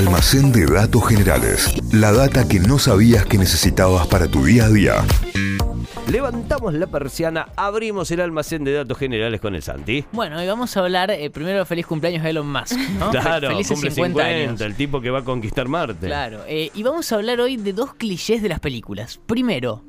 Almacén de datos generales. La data que no sabías que necesitabas para tu día a día. Levantamos la persiana, abrimos el almacén de datos generales con el Santi. Bueno, y vamos a hablar eh, primero feliz cumpleaños a Elon Musk, ¿no? Claro, Felices cumple 50, 50, años. el tipo que va a conquistar Marte. Claro, eh, y vamos a hablar hoy de dos clichés de las películas. Primero,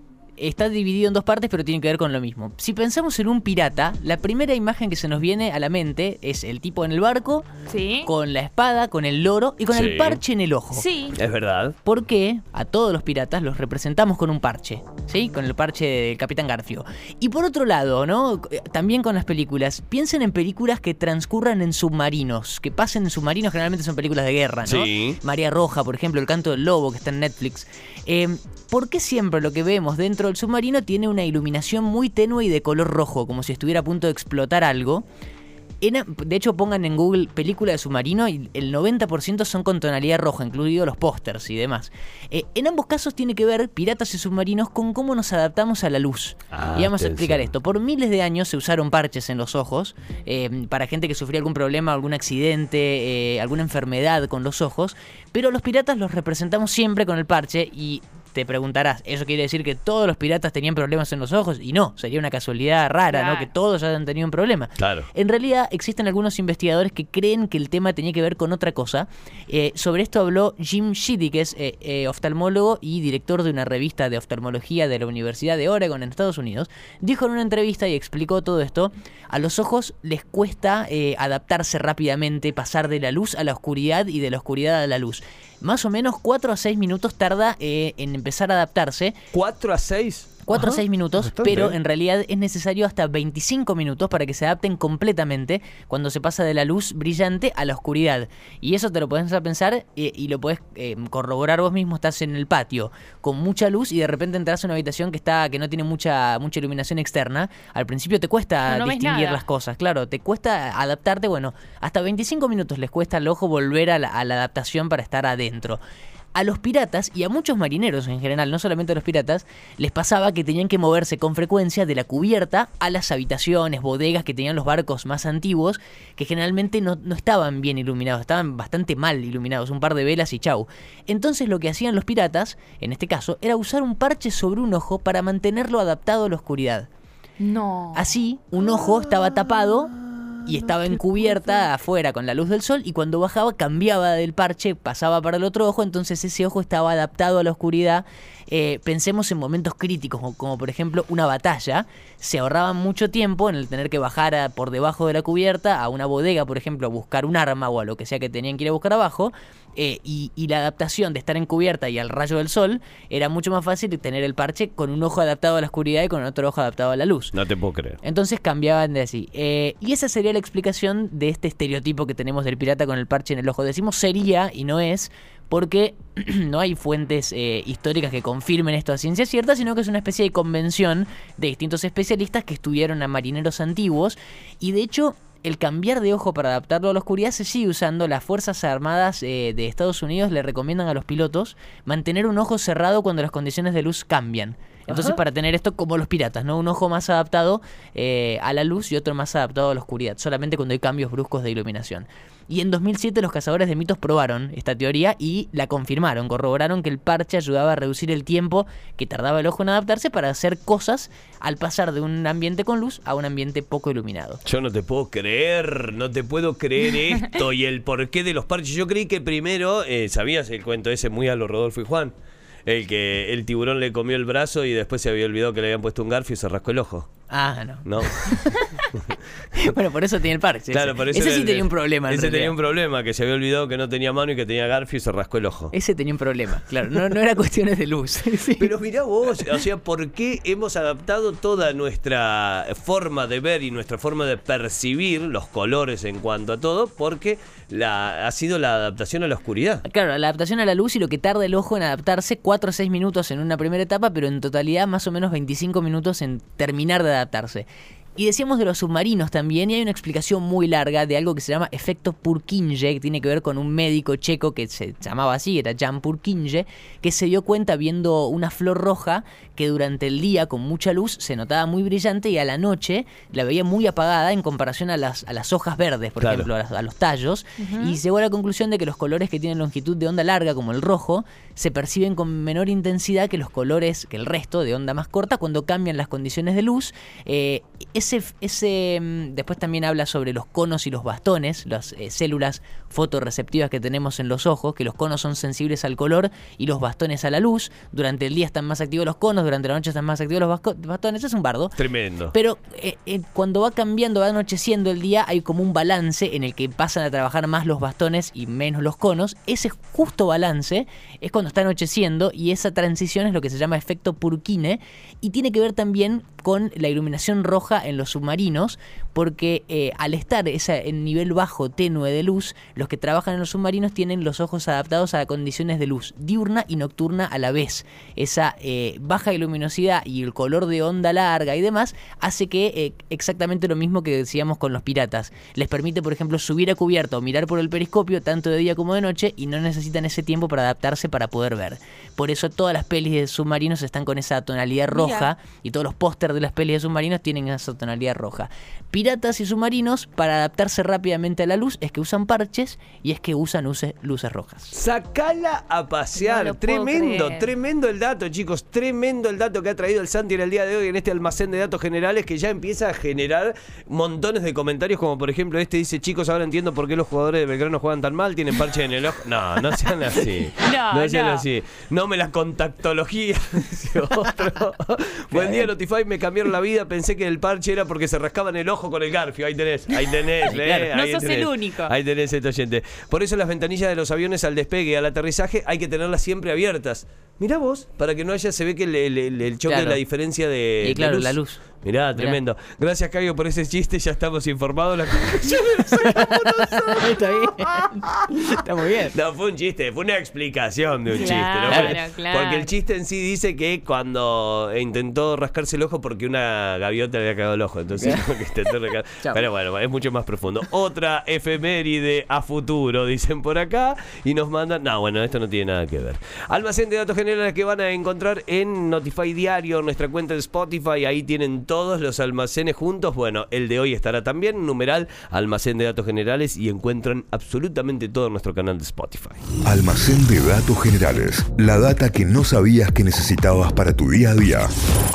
está dividido en dos partes, pero tiene que ver con lo mismo. Si pensamos en un pirata, la primera imagen que se nos viene a la mente es el tipo en el barco, Sí. con la espada, con el loro y con Sí. el parche en el ojo. Sí. Es verdad. Porque a todos los piratas los representamos con un parche, ¿sí? Con el parche del Capitán Garfio. Y por otro lado, ¿no? También con las películas. Piensen en películas que transcurran en submarinos, que pasen en submarinos, generalmente son películas de guerra, ¿no? Sí. María Roja, por ejemplo, El canto del lobo, que está en Netflix. Eh, ¿Por qué siempre lo que vemos dentro del submarino tiene una iluminación muy tenue y de color rojo, como si estuviera a punto de explotar algo? De hecho, pongan en Google película de submarino y el 90% son con tonalidad roja, incluidos los pósters y demás. Eh, en ambos casos tiene que ver, piratas y submarinos, con cómo nos adaptamos a la luz. Ah, y vamos a explicar esto. Por miles de años se usaron parches en los ojos eh, para gente que sufría algún problema, algún accidente, eh, alguna enfermedad con los ojos, pero los piratas los representamos siempre con el parche y te preguntarás, ¿eso quiere decir que todos los piratas tenían problemas en los ojos? Y no, sería una casualidad rara, ¿no? Que todos hayan tenido un problema. Claro. En realidad existen algunos investigadores que creen que el tema tenía que ver con otra cosa. Eh, sobre esto habló Jim Sheedy, que es eh, eh, oftalmólogo y director de una revista de oftalmología de la Universidad de Oregon en Estados Unidos. Dijo en una entrevista y explicó todo esto, a los ojos les cuesta eh, adaptarse rápidamente, pasar de la luz a la oscuridad y de la oscuridad a la luz. Más o menos 4 a 6 minutos tarda eh, en empezar a adaptarse. 4 a 6. 4 a Ajá, 6 minutos, bastante. pero en realidad es necesario hasta 25 minutos para que se adapten completamente cuando se pasa de la luz brillante a la oscuridad. Y eso te lo puedes a pensar eh, y lo puedes eh, corroborar vos mismo. Estás en el patio con mucha luz y de repente entras a una habitación que está que no tiene mucha mucha iluminación externa. Al principio te cuesta No, no ves distinguir las cosas, claro, te cuesta adaptarte. Bueno, hasta 25 minutos les cuesta al ojo volver a la, a la adaptación para estar adentro. A los piratas y a muchos marineros en general, no solamente a los piratas, les pasaba que tenían que moverse con frecuencia de la cubierta a las habitaciones, bodegas que tenían los barcos más antiguos, que generalmente no, no estaban bien iluminados, estaban bastante mal iluminados, un par de velas y chau. Entonces lo que hacían los piratas, en este caso, era usar un parche sobre un ojo para mantenerlo adaptado a la oscuridad. No. Así, un ojo estaba tapado y estaba encubierta afuera con la luz del sol y cuando bajaba cambiaba del parche, pasaba para el otro ojo, entonces ese ojo estaba adaptado a la oscuridad. Eh, pensemos en momentos críticos, como, como por ejemplo una batalla, se ahorraban mucho tiempo en el tener que bajar a- por debajo de la cubierta a una bodega, por ejemplo, a buscar un arma o a lo que sea que tenían que ir a buscar abajo, eh, y, y la adaptación de estar encubierta y al rayo del sol era mucho más fácil tener el parche con un ojo adaptado a la oscuridad y con otro ojo adaptado a la luz. No te puedo creer. Entonces cambiaban de así. Eh, y esa sería la explicación de este estereotipo que tenemos del pirata con el parche en el ojo. Decimos sería y no es porque no hay fuentes eh, históricas que confirmen esto a ciencia cierta, sino que es una especie de convención de distintos especialistas que estudiaron a marineros antiguos y de hecho el cambiar de ojo para adaptarlo a la oscuridad se sigue usando. Las Fuerzas Armadas eh, de Estados Unidos le recomiendan a los pilotos mantener un ojo cerrado cuando las condiciones de luz cambian. Entonces, Ajá. para tener esto como los piratas, ¿no? Un ojo más adaptado eh, a la luz y otro más adaptado a la oscuridad, solamente cuando hay cambios bruscos de iluminación. Y en 2007 los cazadores de mitos probaron esta teoría y la confirmaron, corroboraron que el parche ayudaba a reducir el tiempo que tardaba el ojo en adaptarse para hacer cosas al pasar de un ambiente con luz a un ambiente poco iluminado. Yo no te puedo creer, no te puedo creer esto y el porqué de los parches. Yo creí que primero, eh, ¿sabías el cuento ese muy a lo Rodolfo y Juan? El que el tiburón le comió el brazo y después se había olvidado que le habían puesto un garfio y se rascó el ojo. Ah, no. ¿No? bueno, por eso tiene el parche. Claro, ese. por eso Ese era sí el- tenía un problema. Ese tenía un problema, que se había olvidado que no tenía mano y que tenía garfio y se rascó el ojo. Ese tenía un problema, claro. No, no era cuestiones de luz. Sí. Pero mirá vos, o sea, ¿por qué hemos adaptado toda nuestra forma de ver y nuestra forma de percibir los colores en cuanto a todo? Porque la, ha sido la adaptación a la oscuridad. Claro, la adaptación a la luz y lo que tarda el ojo en adaptarse, 4 o 6 minutos en una primera etapa, pero en totalidad más o menos 25 minutos en terminar de adaptarse. Y decíamos de los submarinos también, y hay una explicación muy larga de algo que se llama efecto Purkinje, que tiene que ver con un médico checo que se llamaba así, era Jan Purkinje, que se dio cuenta viendo una flor roja que durante el día con mucha luz se notaba muy brillante y a la noche la veía muy apagada en comparación a las, a las hojas verdes, por Claro. ejemplo, a, las- a los tallos, y llegó a la conclusión de que los colores que tienen longitud de onda larga, como el rojo, se perciben con menor intensidad que los colores, que el resto de onda más corta, cuando cambian las condiciones de luz. Eh, ese, ese, mm, después también habla sobre los conos y los bastones, las eh, células fotorreceptivas que tenemos en los ojos, que los conos son sensibles al color y los bastones a la luz. Durante el día están más activos los conos, durante la noche están más activos los bastones. Es un bardo. Tremendo. Pero eh, eh, cuando va cambiando, va anocheciendo el día, hay como un balance en el que pasan a trabajar más los bastones y menos los conos. Ese justo balance es cuando está anocheciendo y esa transición es lo que se llama efecto Purkine y tiene que ver también con la iluminación roja en los submarinos porque eh, al estar esa, en nivel bajo tenue de luz, los que trabajan en los submarinos tienen los ojos adaptados a condiciones de luz diurna y nocturna a la vez. Esa eh, baja luminosidad y el color de onda larga y demás hace que eh, exactamente lo mismo que decíamos con los piratas. Les permite, por ejemplo, subir a cubierta o mirar por el periscopio tanto de día como de noche y no necesitan ese tiempo para adaptarse para poder ver. Por eso todas las pelis de submarinos están con esa tonalidad roja y todos los pósters de las pelis de submarinos tienen esa tonalidad roja. Piratas y submarinos, para adaptarse rápidamente a la luz, es que usan parches y es que usan luces, luces rojas. Sacala a pasear. No tremendo, creer. tremendo el dato, chicos. Tremendo el dato que ha traído el Santi en el día de hoy en este almacén de datos generales que ya empieza a generar montones de comentarios, como por ejemplo este dice, chicos, ahora entiendo por qué los jugadores de Belgrano juegan tan mal, tienen parche en el ojo. No, no sean así. No, sean no. así. No me la contactología. dice otro. Buen día, Notify, me cambiaron la vida. Pensé que el parche era porque se rascaban el ojo con el garfio. Ahí tenés, ahí tenés. Claro. eh, No ahí sos el único. Ahí tenés este oyente. Por eso las ventanillas de los aviones al despegue y al aterrizaje hay que tenerlas siempre abiertas. Mirá vos, para que no haya, se ve que el, el- el- el choque Claro. de la diferencia de, Y de claro, la luz. Mirá, Mirá. tremendo. Gracias, Caio, por ese chiste. Ya estamos informados. La Está bien. Está muy bien. No, fue un chiste, fue una explicación de un chiste. ¿no? Claro, Porque- claro. Porque el chiste en sí dice que cuando intentó rascarse el ojo porque una gaviota le había cagado el ojo. Entonces, intentó. Pero bueno, es mucho más profundo. Otra efeméride a futuro, dicen por acá. Y nos mandan. No, bueno, esto no tiene nada que ver. Almacén de datos generales que van a encontrar en Notify Diario, nuestra cuenta de Spotify. Ahí tienen todos los almacenes juntos. Bueno, el de hoy estará también. Numeral, almacén de datos generales. Y encuentran absolutamente todo nuestro canal de Spotify. Almacén de datos generales. La data que no sabías que necesitabas para tu día a día.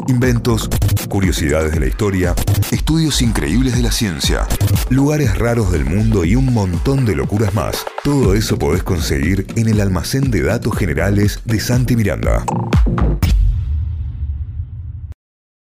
Inventos, curiosidades de la historia, estudios increíbles de la ciencia, lugares raros del mundo y un montón de locuras más. Todo eso podés conseguir en el almacén de datos generales de Santi Miranda.